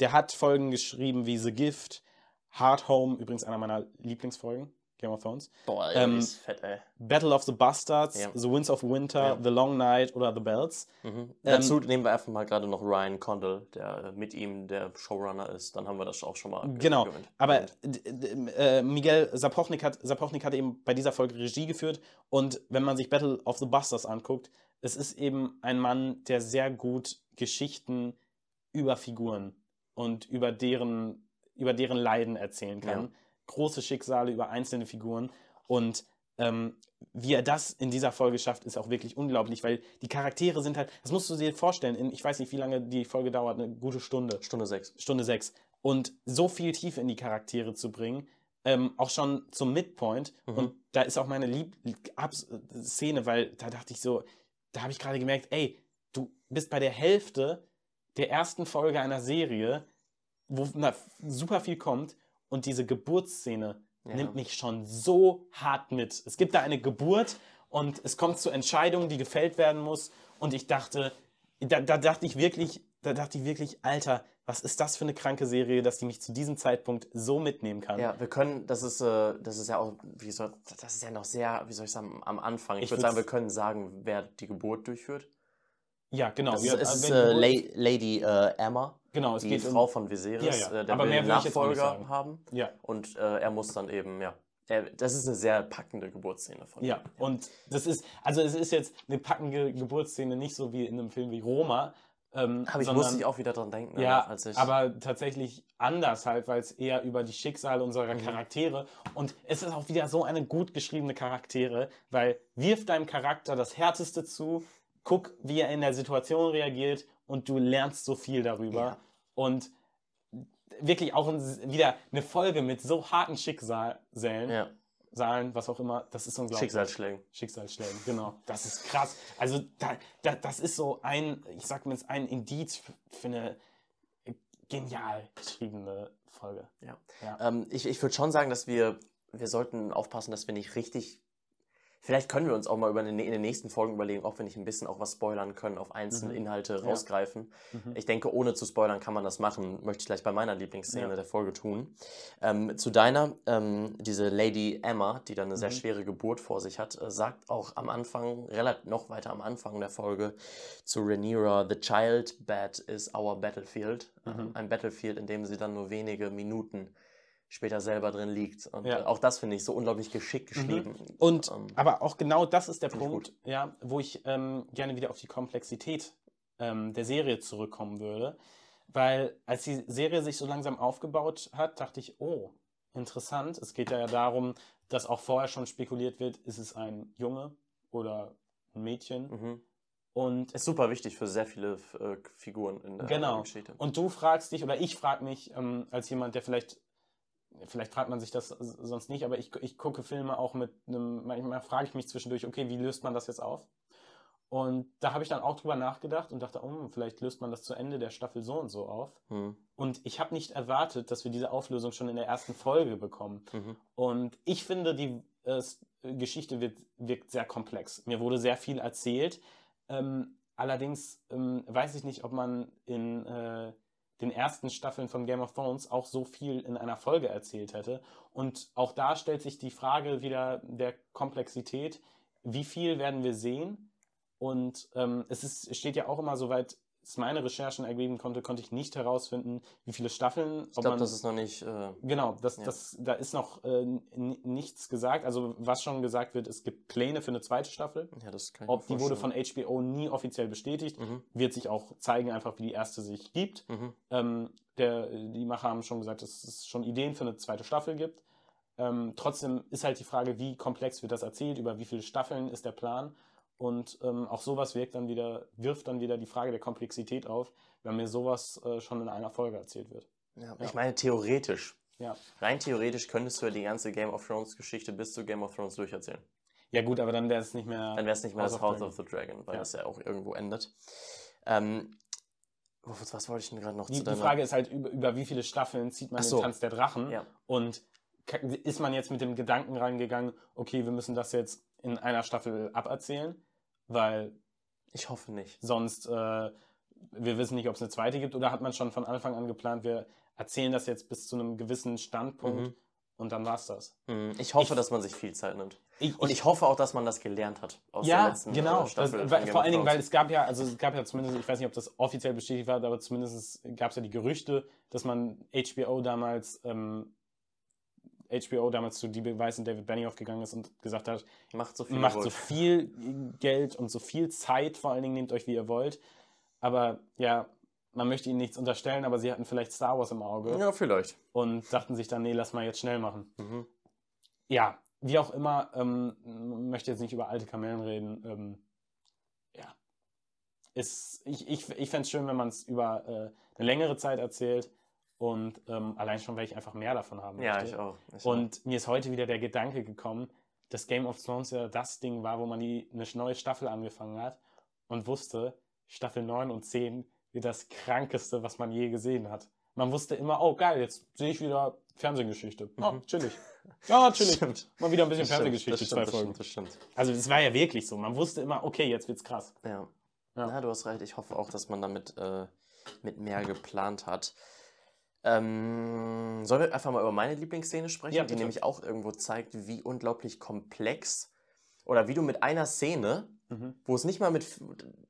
Der hat Folgen geschrieben wie The Gift, Hard Home, übrigens einer meiner Lieblingsfolgen, Game of Thrones. Boah, ey, ähm, ist fett, ey. Battle of the Bastards, Ja. The Winds of Winter, Ja. The Long Night oder The Bells. Mhm. Dazu nehmen wir einfach mal gerade noch Ryan Condal, der äh, mit ihm der Showrunner ist. Dann haben wir das auch schon mal. ge- Genau, gewinnt. aber äh, Miguel Sapochnik hat, Sapochnik hat eben bei dieser Folge Regie geführt und wenn man sich Battle of the Bastards anguckt, es ist eben ein Mann, der sehr gut Geschichten über Figuren und über deren, über deren Leiden erzählen kann. Ja. Große Schicksale über einzelne Figuren und ähm, wie er das in dieser Folge schafft, ist auch wirklich unglaublich, weil die Charaktere sind halt, das musst du dir vorstellen, in, ich weiß nicht, wie lange die Folge dauert, eine gute Stunde. Stunde sechs. Stunde 6. Und so viel Tiefe in die Charaktere zu bringen, ähm, auch schon zum Midpoint. Mhm. Und da ist auch meine Lieb Abs Szene, weil da dachte ich so, da habe ich gerade gemerkt, ey, du bist bei der Hälfte der ersten Folge einer Serie, wo na, super viel kommt und diese Geburtsszene Ja. nimmt mich schon so hart mit. Es gibt da eine Geburt und es kommt zur Entscheidung, die gefällt werden muss. Und ich dachte, da, da dachte ich wirklich, da dachte ich wirklich, Alter, was ist das für eine kranke Serie, dass die mich zu diesem Zeitpunkt so mitnehmen kann? Ja, wir können, das ist, äh, das ist ja auch, wie soll, das ist ja noch sehr, wie soll ich sagen, am Anfang. Ich, Ich würde sagen, wir können sagen, wer die Geburt durchführt. Ja, genau. Das Ja, ist, es ist äh, La Lady äh, Emma, genau, es die geht Frau um, von Viserys, Ja, ja. Äh, der Aber will mehr einen Nachfolger haben. Ja, Und äh, er muss dann eben, ja, äh, das ist eine sehr packende Geburtsszene von Ja, ihm. und das ist, also es ist jetzt eine packende Geburtsszene, nicht so wie in einem Film wie Roma. Ähm, Aber ich sondern- musste ich auch wieder dran denken, Ja, aber tatsächlich anders halt, weil es eher über die Schicksale unserer Mhm. Charaktere und es ist auch wieder so eine gut geschriebene Charaktere, weil wirf deinem Charakter das Härteste zu, guck, wie er in der Situation reagiert und du lernst so viel darüber. Ja. Und wirklich auch wieder eine Folge mit so harten Schicksalen, ja, Saalen, was auch immer, das ist unglaublich. Schicksalsschlägen. Schicksalsschlägen, genau. Das ist krass. Also da, da, das ist so ein, ich sag mal jetzt ein Indiz für, für eine genial geschriebene Folge. Ja. Ja. Ähm, ich ich würde schon sagen, dass wir, wir sollten aufpassen, dass wir nicht richtig. Vielleicht können wir uns auch mal über den, in den nächsten Folgen überlegen, ob wir nicht ein bisschen auch was spoilern können, auf einzelne Mhm. Inhalte Ja. rausgreifen. Mhm. Ich denke, ohne zu spoilern kann man das machen. Möchte ich gleich bei meiner Lieblingsszene Ja. der Folge tun. Ähm, zu deiner, ähm, diese Lady Emma, die dann eine sehr Mhm. schwere Geburt vor sich hat, äh, sagt auch am Anfang, relativ noch weiter am Anfang der Folge zu Rhaenyra, The Child Bed is our battlefield. Ähm, ein Battlefield, in dem sie dann nur wenige Minuten später selber drin liegt. Und Ja. äh, auch das finde ich so unglaublich geschickt geschrieben. Und Ähm, aber auch genau das ist der Punkt, ja, wo ich ähm, gerne wieder auf die Komplexität ähm, der Serie zurückkommen würde. Weil als die Serie sich so langsam aufgebaut hat, dachte ich, oh, interessant. Es geht ja darum, dass auch vorher schon spekuliert wird, ist es ein Junge oder ein Mädchen. mhm. Und Ist super wichtig für sehr viele äh, Figuren in der Genau. Geschichte. Und du fragst dich, oder ich frage mich, ähm, als jemand, der vielleicht, vielleicht fragt man sich das sonst nicht, aber ich, ich gucke Filme auch mit einem, manchmal frage ich mich zwischendurch, okay, wie löst man das jetzt auf? Und da habe ich dann auch drüber nachgedacht und dachte, oh, vielleicht löst man das zu Ende der Staffel so und so auf. Mhm. Und ich habe nicht erwartet, dass wir diese Auflösung schon in der ersten Folge bekommen. Mhm. Und ich finde, die äh, Geschichte wird, wirkt sehr komplex. Mir wurde sehr viel erzählt. Ähm, allerdings ähm, weiß ich nicht, ob man in äh, den ersten Staffeln von Game of Thrones auch so viel in einer Folge erzählt hätte. Und auch da stellt sich die Frage wieder der Komplexität. Wie viel werden wir sehen? Und ähm, es, ist, steht ja auch immer, soweit es meine Recherchen ergeben konnte, konnte ich nicht herausfinden, wie viele Staffeln. Ich glaube, das ist noch nicht. Äh, Genau, das, Ja. das, da ist noch äh, nichts gesagt. Also was schon gesagt wird, es gibt Pläne für eine zweite Staffel. ja, das kann ich Ob die wurde von. HBO nie offiziell bestätigt, Mhm. wird sich auch zeigen, einfach wie die erste sich gibt. Mhm. Ähm, der, die Macher haben schon gesagt, dass es schon Ideen für eine zweite Staffel gibt. Ähm, trotzdem ist halt die Frage, wie komplex wird das erzählt, über wie viele Staffeln ist der Plan. Und ähm, auch sowas wirkt dann wieder, wirft dann wieder die Frage der Komplexität auf, wenn mir sowas äh, schon in einer Folge erzählt wird. Ja. Ja. Ich meine, theoretisch. Ja. Rein theoretisch könntest du ja die ganze Game of Thrones Geschichte bis zu Game of Thrones durcherzählen. Ja gut, aber dann wäre es nicht mehr. Dann wäre es nicht mehr House das House of the Dragon, weil das ja auch irgendwo endet. Ähm, was, wollte ich denn gerade noch Die, zu die. Frage ist halt, über, über wie viele Staffeln zieht man Ach den so. Tanz der Drachen? Ja. Und ist man jetzt mit dem Gedanken reingegangen, okay, wir müssen das jetzt in einer Staffel aberzählen, weil Ich hoffe nicht. sonst äh, wir wissen nicht, ob es eine zweite gibt, oder hat man schon von Anfang an geplant, wir erzählen das jetzt bis zu einem gewissen Standpunkt Mhm. und dann war's das. Mhm. Ich hoffe, Ich- dass man sich viel Zeit nimmt. Ich, Und ich hoffe auch, dass man das gelernt hat aus der ja, letzten äh, genau. Staffel. das, weil, Game vor allen Dingen, weil es gab ja, also es gab ja zumindest, ich weiß nicht, ob das offiziell bestätigt war, aber zumindest gab es ja die Gerüchte, dass man HBO damals, ähm, HBO damals zu DB Weiss und David Benioff gegangen ist und gesagt hat, macht so viel macht so viel Geld und so viel Zeit, vor allen Dingen nehmt euch wie ihr wollt. Aber ja, man möchte ihnen nichts unterstellen, aber sie hatten vielleicht Star Wars im Auge Ja, vielleicht. und dachten sich dann, nee, lass mal jetzt schnell machen. Mhm. Ja, wie auch immer, ähm, möchte jetzt nicht über alte Kamellen reden. Ähm, ja. Ist, ich ich, ich fände es schön, wenn man es über äh, eine längere Zeit erzählt und ähm, allein schon, weil ich einfach mehr davon haben Ja, möchte. ich auch. Ich auch. Und mir ist heute wieder der Gedanke gekommen, dass Game of Thrones ja das Ding war, wo man die, eine neue Staffel angefangen hat und wusste, Staffel 9 und 10 wird das krankeste, was man je gesehen hat. Man wusste immer, oh geil, jetzt sehe ich wieder Fernsehgeschichte. Oh, Mhm. chillig. Ja, chillig. Stimmt. Mal wieder ein bisschen Das Fernsehgeschichte, zwei stimmt, das Folgen. stimmt, das stimmt. Also es war ja wirklich so. Man wusste immer, okay, jetzt wird's krass. Ja. Ja. ja. du hast recht. Ich hoffe auch, dass man damit äh, mit mehr geplant hat. Ähm, sollen wir einfach mal über meine Lieblingsszene sprechen, Ja, die nämlich auch irgendwo zeigt, wie unglaublich komplex oder wie du mit einer Szene, Mhm. wo es nicht mal mit,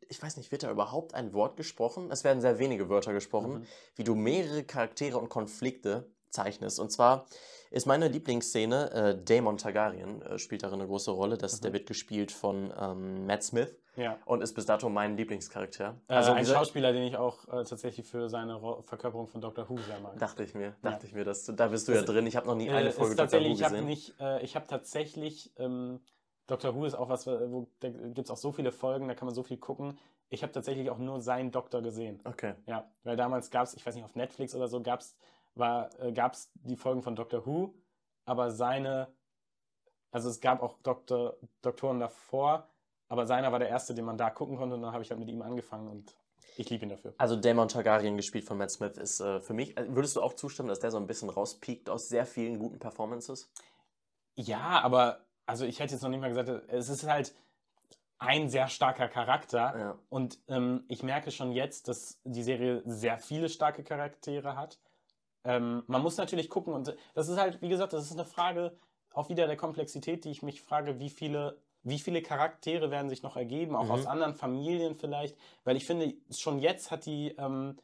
ich weiß nicht, wird da überhaupt ein Wort gesprochen? Es werden sehr wenige Wörter gesprochen, Mhm. wie du mehrere Charaktere und Konflikte zeichnest. Und zwar ist meine Lieblingsszene, äh, Daemon Targaryen äh, spielt darin eine große Rolle. Das, Der Mhm. wird gespielt von ähm, Matt Smith Ja. und ist bis dato mein Lieblingscharakter. Also ein Schauspieler, den ich auch äh, tatsächlich für seine Ro Verkörperung von Dr. Who sehr mag. dachte ich mir, Ja. dachte ich mir, dass da bist du ja Das- drin. Ich habe noch nie Äh, eine ist Folge Dr. Who tatsächlich, ich habe gesehen. nicht, äh, ich habe tatsächlich, ähm, Dr. Who ist auch was, äh, wo da gibt es auch so viele Folgen, da kann man so viel gucken. Ich habe tatsächlich auch nur seinen Doktor gesehen. Okay. Ja, weil damals gab es, ich weiß nicht, auf Netflix oder so gab es äh, gab's die Folgen von Doctor Who, aber seine, also es gab auch Doktor, Doktoren davor, aber seiner war der erste, den man da gucken konnte und dann habe ich halt mit ihm angefangen und ich liebe ihn dafür. Also Daemon Targaryen, gespielt von Matt Smith, ist äh, für mich, äh, würdest du auch zustimmen, dass der so ein bisschen rauspiekt aus sehr vielen guten Performances? Ja, aber also ich hätte jetzt noch nicht mal gesagt, es ist halt ein sehr starker Charakter Ja. und ähm, ich merke schon jetzt, dass die Serie sehr viele starke Charaktere hat. Ähm, man muss natürlich gucken und das ist halt, wie gesagt, das ist eine Frage auch wieder der Komplexität, die ich mich frage, wie viele, wie viele Charaktere werden sich noch ergeben, auch Mhm. aus anderen Familien vielleicht, weil ich finde, schon jetzt hat die ähm,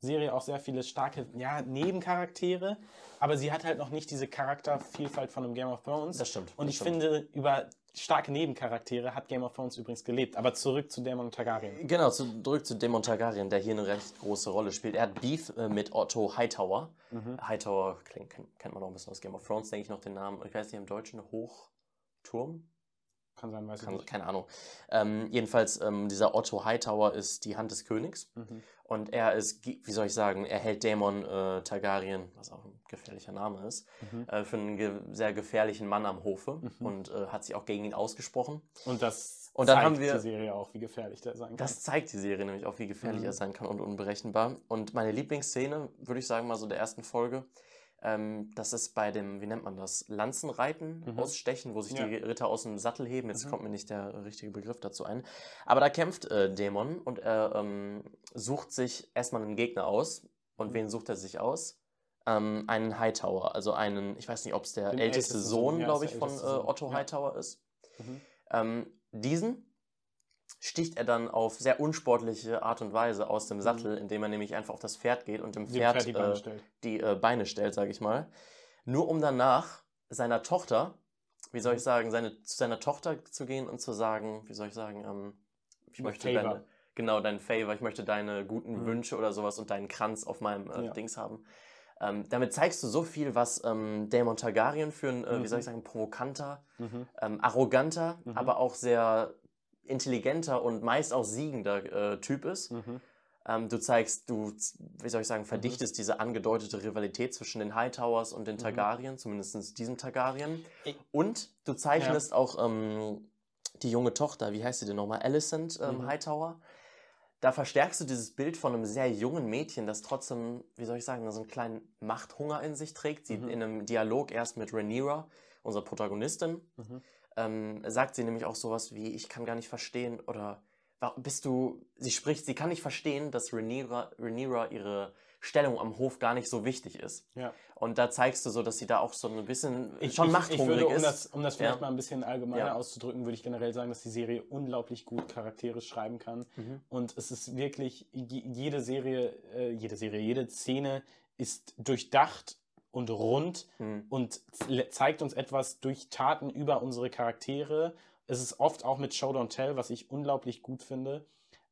Serie auch sehr viele starke ja, Nebencharaktere, aber sie hat halt noch nicht diese Charaktervielfalt von einem Game of Thrones. Das stimmt. Und das ich stimmt. finde, über starke Nebencharaktere hat Game of Thrones übrigens gelebt. Aber zurück zu Daemon Targaryen. Genau, zu, zurück zu Daemon Targaryen, der hier eine recht große Rolle spielt. Er hat Beef äh, mit Otto Hightower. Mhm. Hightower klingt, kennt, kennt man auch ein bisschen aus Game of Thrones, denke ich noch den Namen. Ich weiß nicht, im Deutschen Hochturm? Kann sein, weiß ich Kann, nicht. keine Ahnung. Ähm, jedenfalls, ähm, dieser Otto Hightower ist die Hand des Königs. Mhm. Und er ist, wie soll ich sagen, er hält Daemon äh, Targaryen, was auch ein gefährlicher Name ist, Mhm. äh, für einen ge sehr gefährlichen Mann am Hofe Mhm. und äh, hat sich auch gegen ihn ausgesprochen. Und das Und dann zeigt haben wir- die Serie auch, wie gefährlich der sein kann. Das zeigt die Serie nämlich auch, wie gefährlich Mhm. er sein kann und unberechenbar. Und meine Lieblingsszene, würde ich sagen, mal so der ersten Folge, ähm, das ist bei dem, wie nennt man das, Lanzenreiten, Mhm. Ausstechen, wo sich Ja. die Ritter aus dem Sattel heben. Jetzt Mhm. kommt mir nicht der richtige Begriff dazu ein. Aber da kämpft äh, Dämon und er ähm, sucht sich erstmal einen Gegner aus. Und Mhm. wen sucht er sich aus? Ähm, einen Hightower, also einen, ich weiß nicht, ob es der älteste ältesten Sohn, Sohn, ja, glaube ich, von älteste äh, Otto ja. Hightower ist. Mhm. Ähm, diesen sticht er dann auf sehr unsportliche Art und Weise aus dem Sattel, indem er nämlich einfach auf das Pferd geht und dem Pferd, Pferd die Beine äh, stellt. die äh, Beine stellt, sage ich mal. Nur um danach seiner Tochter, wie soll ich sagen, seine, zu seiner Tochter zu gehen und zu sagen, wie soll ich sagen, ähm, ich Ein möchte Favor. deine, genau, dein Favor, ich möchte deine guten Mhm. Wünsche oder sowas und deinen Kranz auf meinem äh, Ja. Dings haben. Ähm, damit zeigst du so viel, was ähm, Daemon Targaryen für ein, äh, wie soll Mhm. ich sagen, provokanter, Mhm. ähm, arroganter, Mhm. aber auch sehr intelligenter und meist auch siegender äh, Typ ist. Mhm. Ähm, du zeigst, du, wie soll ich sagen, verdichtest diese angedeutete Rivalität zwischen den Hightowers und den Mhm. Targaryen, zumindest diesem Targaryen. Ich- Und du zeichnest auch ähm, die junge Tochter, wie heißt sie denn nochmal? Alicent ähm, Mhm. Hightower. Da verstärkst du dieses Bild von einem sehr jungen Mädchen, das trotzdem, wie soll ich sagen, so einen kleinen Machthunger in sich trägt. Sie Mhm. in einem Dialog erst mit Rhaenyra, unserer Protagonistin, Mhm. Ähm, sagt sie nämlich auch sowas wie, ich kann gar nicht verstehen oder bist du, sie spricht, sie kann nicht verstehen, dass Rhaenyra, Rhaenyra ihre Stellung am Hof gar nicht so wichtig ist. Ja. Und da zeigst du so, dass sie da auch so ein bisschen Ich, schon ich, ich machthungrig würde, um ist. das, um das vielleicht Ja. mal ein bisschen allgemeiner Ja. auszudrücken, würde ich generell sagen, dass die Serie unglaublich gut Charaktere schreiben kann. Mhm. Und es ist wirklich, je- jede Serie, äh, jede Serie, jede Szene ist durchdacht und rund Mhm. und ze- zeigt uns etwas durch Taten über unsere Charaktere. Es ist oft auch mit Show Don't Tell, was ich unglaublich gut finde.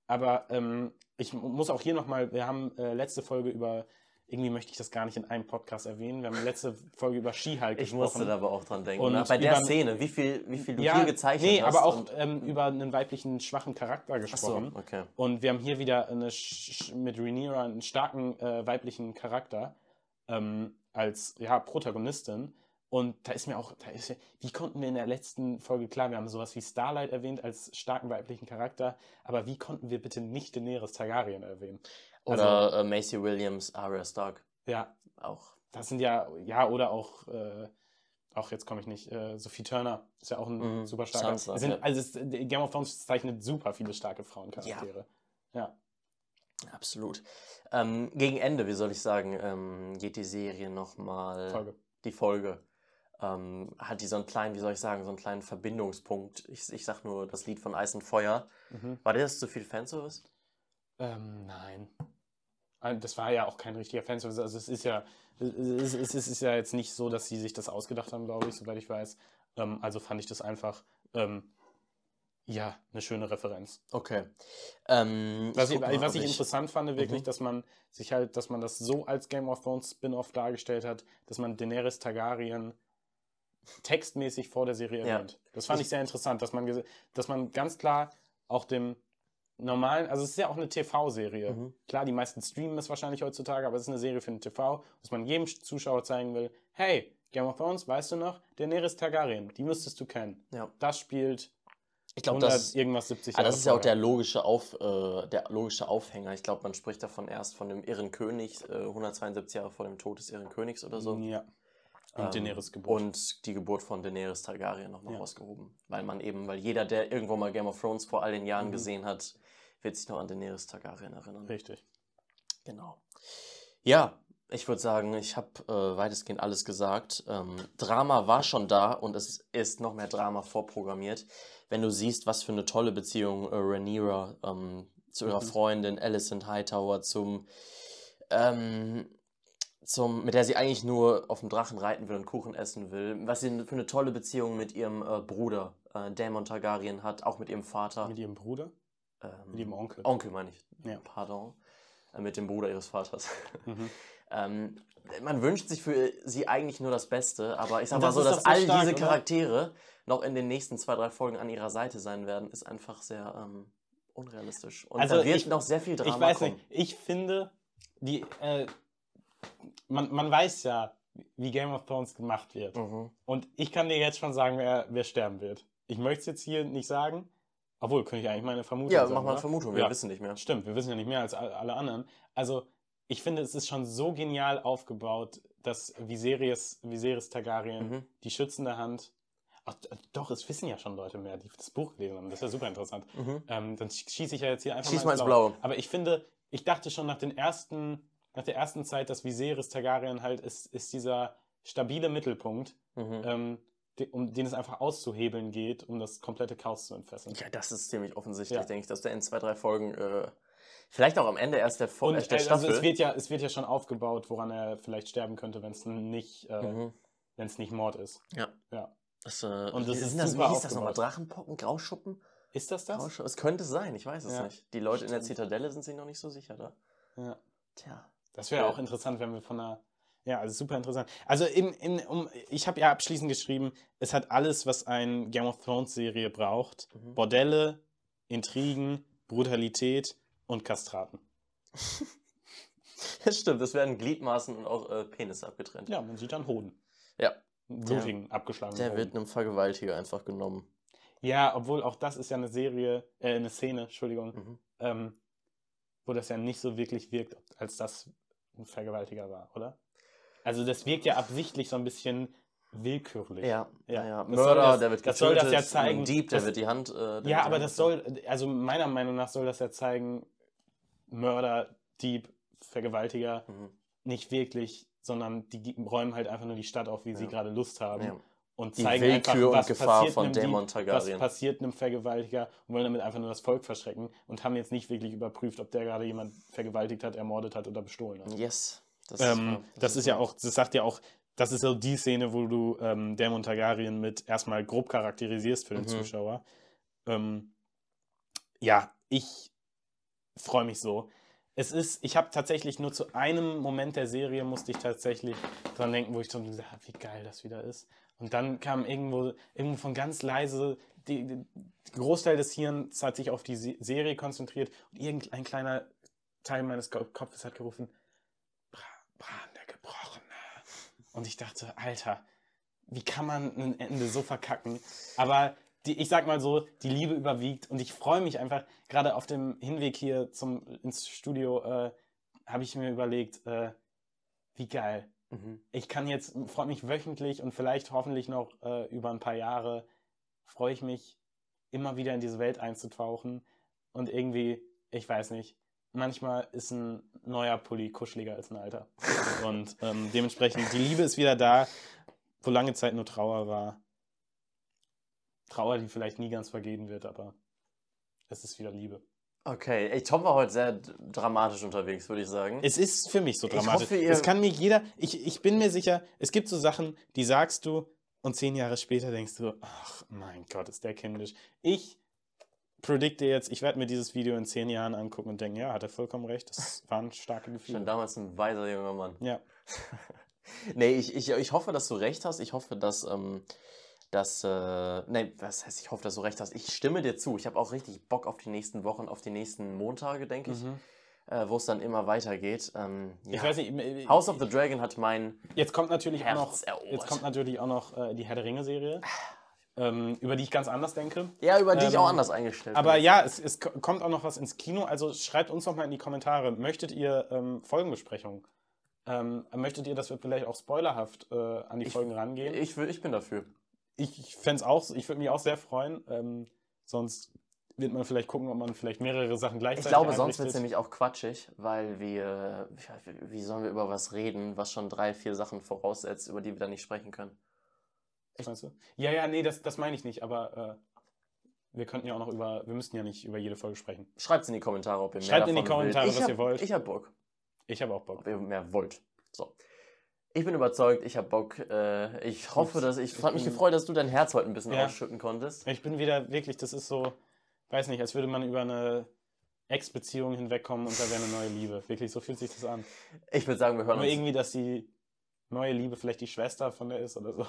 Aber ähm, ich mu- muss auch hier nochmal, wir haben äh, letzte Folge über, irgendwie möchte ich das gar nicht in einem Podcast erwähnen, wir haben letzte Folge über She-Hulk Ich gesprochen. musste da aber auch dran denken. Und ne? Bei der über- Szene, wie viel, wie viel du ja, hier gezeichnet nee, hast. aber auch ähm, über einen weiblichen, schwachen Charakter Ach so, gesprochen. okay. Und wir haben hier wieder eine mit Rhaenyra einen starken äh, weiblichen Charakter ähm, als ja, Protagonistin. Und da ist mir auch, da ist, wie konnten wir in der letzten Folge, klar, wir haben sowas wie Starlight erwähnt als starken weiblichen Charakter, aber wie konnten wir bitte nicht Daenerys Targaryen erwähnen? Oder äh, Macy Williams, Arya Stark. Ja, Auch. das sind ja, ja, oder auch, äh, auch jetzt komme ich nicht, äh, Sophie Turner ist ja auch ein Mhm, super starker. Sansa, sind, ja. also es, Game of Thrones zeichnet super viele starke Frauencharaktere. Ja. Absolut. Ähm, gegen Ende, wie soll ich sagen, ähm, geht die Serie nochmal. Folge. Die Folge. Ähm, hat die so einen kleinen, wie soll ich sagen, so einen kleinen Verbindungspunkt. Ich, ich sag nur das Lied von Eis und Feuer. Mhm. War das zu viel Fanservice? Ähm, nein. Das war ja auch kein richtiger Fanservice. Also es ist ja, es ist, es ist ja jetzt nicht so, dass sie sich das ausgedacht haben, glaube ich, soweit ich weiß. Ähm, also fand ich das einfach ähm, ja, eine schöne Referenz. Okay. Ähm, was ich, mal, was ich, ich, interessant fand, wirklich, mhm. dass man sich halt, dass man das so als Game of Thrones Spin-off dargestellt hat, dass man Daenerys Targaryen textmäßig vor der Serie erwähnt. Ja. Das fand ich, ich sehr interessant, dass man, dass man ganz klar auch dem normalen, also es ist ja auch eine TV-Serie. Mhm. Klar, die meisten streamen es wahrscheinlich heutzutage, aber es ist eine Serie für den TV, dass man jedem Zuschauer zeigen will, hey, Game of Thrones, weißt du noch? Daenerys Targaryen, die müsstest du kennen. Ja. Das spielt ich glaube, das irgendwas 70 ah, Das ist ja auch der logische, Auf, äh, der logische Aufhänger. Ich glaube, man spricht davon erst von dem Irren König, äh, 172 Jahre vor dem Tod des Irren Königs oder so. Ja. Und ähm, Daenerys Geburt. Und die Geburt von Daenerys Targaryen nochmal ja. rausgehoben. Weil man eben, weil jeder, der irgendwo mal Game of Thrones vor all den Jahren mhm. gesehen hat, wird sich noch an Daenerys Targaryen erinnern. Richtig. Genau. Ja, ich würde sagen, ich habe äh, weitestgehend alles gesagt. Ähm, Drama war schon da und es ist noch mehr Drama vorprogrammiert. Wenn du siehst, was für eine tolle Beziehung äh, Rhaenyra ähm, zu ihrer mhm. Freundin Alicent Hightower zum, ähm, zum, mit der sie eigentlich nur auf dem Drachen reiten will und Kuchen essen will, was sie für eine tolle Beziehung mit ihrem äh, Bruder äh, Daemon Targaryen hat, auch mit ihrem Vater. Mit ihrem Bruder? Ähm, mit ihrem Onkel. Onkel meine ich. Ja. Pardon. Äh, mit dem Bruder ihres Vaters. Mhm. Ähm, man wünscht sich für sie eigentlich nur das Beste, aber ich sag mal so, dass all stark, diese Charaktere oder? noch in den nächsten zwei, drei Folgen an ihrer Seite sein werden, ist einfach sehr ähm, unrealistisch. Und also da wird ich, noch sehr viel Drama Ich weiß kommen. nicht, ich finde, die, äh, man, man weiß ja, wie Game of Thrones gemacht wird. Mhm. Und ich kann dir jetzt schon sagen, wer, wer sterben wird. Ich möchte es jetzt hier nicht sagen, obwohl, könnte ich eigentlich meine Vermutung Ja, sagen, mach mal eine Vermutung, wir ja. wissen nicht mehr. Stimmt, wir wissen ja nicht mehr als alle anderen. Also, ich finde, es ist schon so genial aufgebaut, dass Viserys, Viserys Targaryen mhm. die schützende Hand. Ach, doch, es wissen ja schon Leute mehr, die das Buch gelesen haben. Das ist ja super interessant. Mhm. Ähm, dann schieße ich ja jetzt hier einfach Schieß mal ins Blaue. Blaue. Aber ich finde, ich dachte schon nach den ersten, nach der ersten Zeit, dass Viserys Targaryen halt ist, ist dieser stabile Mittelpunkt, mhm. ähm, um den es einfach auszuhebeln geht, um das komplette Chaos zu entfesseln. Ja, das ist ziemlich offensichtlich, ja. denke ich, dass der in zwei, drei Folgen äh, Vielleicht auch am Ende erst der, Vor Und, der Staffel. Also es wird, ja, es wird ja schon aufgebaut, woran er vielleicht sterben könnte, wenn es nicht, äh, mhm. nicht Mord ist. Ja. ja. Das, äh, und das ist das, wie hieß das nochmal? Drachenpocken, Grauschuppen? Ist das das? Es könnte sein, ich weiß es ja. nicht. Die Leute Stimmt. in der Zitadelle sind sich noch nicht so sicher da. Ja. Tja. Das wäre ja. auch interessant, wenn wir von einer. Ja, also super interessant. Also in, in, um, ich habe ja abschließend geschrieben, es hat alles, was eine Game of Thrones Serie braucht. Mhm. Bordelle, Intrigen, Brutalität und Kastraten. das stimmt, es werden Gliedmaßen und auch äh, Penisse abgetrennt. Ja, man sieht dann Hoden. Ja. Blutigen, abgeschlagenen Der Hoden. wird einem Vergewaltiger einfach genommen. Ja, obwohl auch das ist ja eine Serie, äh, eine Szene, Entschuldigung, mhm. ähm, wo das ja nicht so wirklich wirkt, als das ein Vergewaltiger war, oder? Also das wirkt ja absichtlich so ein bisschen willkürlich. Ja, ja, ja. Mörder, das, der wird getötet, das soll das ja zeigen. Dieb, der das, wird die Hand. Äh, ja, aber das soll, also meiner Meinung nach soll das ja zeigen, Mörder, Dieb, Vergewaltiger mhm. nicht wirklich, sondern die räumen halt einfach nur die Stadt auf, wie ja. sie gerade Lust haben. Ja. Und die zeigen Willkür einfach, was Gefahr von Dämon Targaryen. Was passiert einem Vergewaltiger und wollen damit einfach nur das Volk verschrecken und haben jetzt nicht wirklich überprüft, ob der gerade jemand vergewaltigt hat, ermordet hat oder bestohlen hat. Yes. Das, ähm, ist, das, das ist, ist ja auch, das sagt ja auch, das ist so die Szene, wo du ähm, Dämon Targaryen mit erstmal grob charakterisierst für den mhm. Zuschauer. Ähm, ja, ich freue mich so. Es ist, ich habe tatsächlich nur zu einem Moment der Serie musste ich tatsächlich dran denken, wo ich so gesagt habe, wie geil das wieder ist. Und dann kam irgendwo, irgendwo von ganz leise, die Großteil des Hirns hat sich auf die Serie konzentriert und irgendein kleiner Teil meines Kopfes hat gerufen, Bran der Gebrochene. Und ich dachte, Alter, wie kann man ein Ende so verkacken? Aber die, ich sag mal so, die Liebe überwiegt und ich freue mich einfach, gerade auf dem Hinweg hier zum, ins Studio, äh, habe ich mir überlegt, äh, wie geil. Mhm. Ich kann jetzt, freue mich wöchentlich und vielleicht hoffentlich noch äh, über ein paar Jahre, freue ich mich, immer wieder in diese Welt einzutauchen und irgendwie, ich weiß nicht, manchmal ist ein neuer Pulli kuscheliger als ein alter. und ähm, dementsprechend, die Liebe ist wieder da, wo lange Zeit nur Trauer war. Trauer, die vielleicht nie ganz vergehen wird, aber es ist wieder Liebe. Okay, ey, Tom war heute sehr dramatisch unterwegs, würde ich sagen. Es ist für mich so Ich dramatisch. hoffe, ihr- es kann mir jeder, ich, ich bin mir sicher, es gibt so Sachen, die sagst du und zehn Jahre später denkst du, ach mein Gott, ist der kindisch. Ich predikte jetzt, ich werde mir dieses Video in zehn Jahren angucken und denken, ja, hat er vollkommen recht, das waren starke Schon Gefühle. damals ein weiser junger Mann. Ja, Nee, ich, ich, ich hoffe, dass du recht hast. Ich hoffe, dass, ähm, dass, äh, nee, was heißt, ich hoffe, dass du recht hast. Ich stimme dir zu. Ich habe auch richtig Bock auf die nächsten Wochen, auf die nächsten Montage, denke ich, Mhm. äh, wo es dann immer weitergeht. Ähm, ich ja. weiß nicht, äh, House of the Dragon hat mein jetzt kommt natürlich auch noch, Herz erobert. jetzt kommt natürlich auch noch äh, die Herr der Ringe-Serie, ähm, über die ich ganz anders denke. Ja, über die ich Ähm, auch anders eingestellt Aber bin. ja, es, es ko- kommt auch noch was ins Kino. Also schreibt uns noch mal in die Kommentare. Möchtet ihr ähm, Folgenbesprechungen? Ähm, möchtet ihr, dass wir vielleicht auch spoilerhaft äh, an die Ich- Folgen rangehen? Ich, will- ich bin dafür. Ich, ich fände auch, ich würde mich auch sehr freuen. Ähm, sonst wird man vielleicht gucken, ob man vielleicht mehrere Sachen gleichzeitig Ich glaube, sonst wird es einrichtet. nämlich auch quatschig, weil wir, ja, wie sollen wir über was reden, was schon drei, vier Sachen voraussetzt, über die wir dann nicht sprechen können. Was meinst du? Ja, ja, nee, das, das meine ich nicht, aber äh, wir könnten ja auch noch über, wir müssten ja nicht über jede Folge sprechen. Schreibt in die Kommentare, ob ihr mehr Schreibt in die Kommentare. Ich was hab, ihr wollt. Ich hab Bock, Ich habe auch Bock. ob ihr mehr wollt. So. Ich bin überzeugt, ich hab Bock. Äh, ich hoffe, dass ich, ich hat mich gefreut, dass du dein Herz heute ein bisschen Ja. ausschütten konntest. Ich bin wieder wirklich, das ist so, weiß nicht, als würde man über eine Ex-Beziehung hinwegkommen und da wäre eine neue Liebe. Wirklich, so fühlt sich das an. Ich würde sagen, wir hören Nur uns. irgendwie, dass die neue Liebe vielleicht die Schwester von der ist oder so.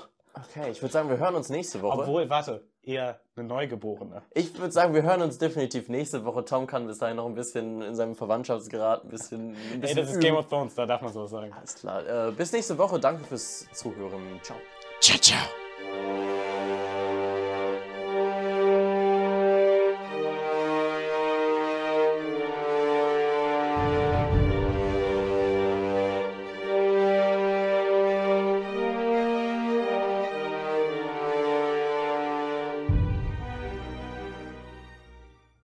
Okay, ich würde sagen, wir hören uns nächste Woche. Obwohl, warte, eher eine Neugeborene. Ich würde sagen, wir hören uns definitiv nächste Woche. Tom kann bis dahin noch ein bisschen in seinem Verwandtschaftsgrad ein bisschen. Ein Ey, bisschen das ist. Game of Thrones, da darf man sowas sagen. Alles klar. Äh, bis nächste Woche. Danke fürs Zuhören. Ciao. Ciao, ciao.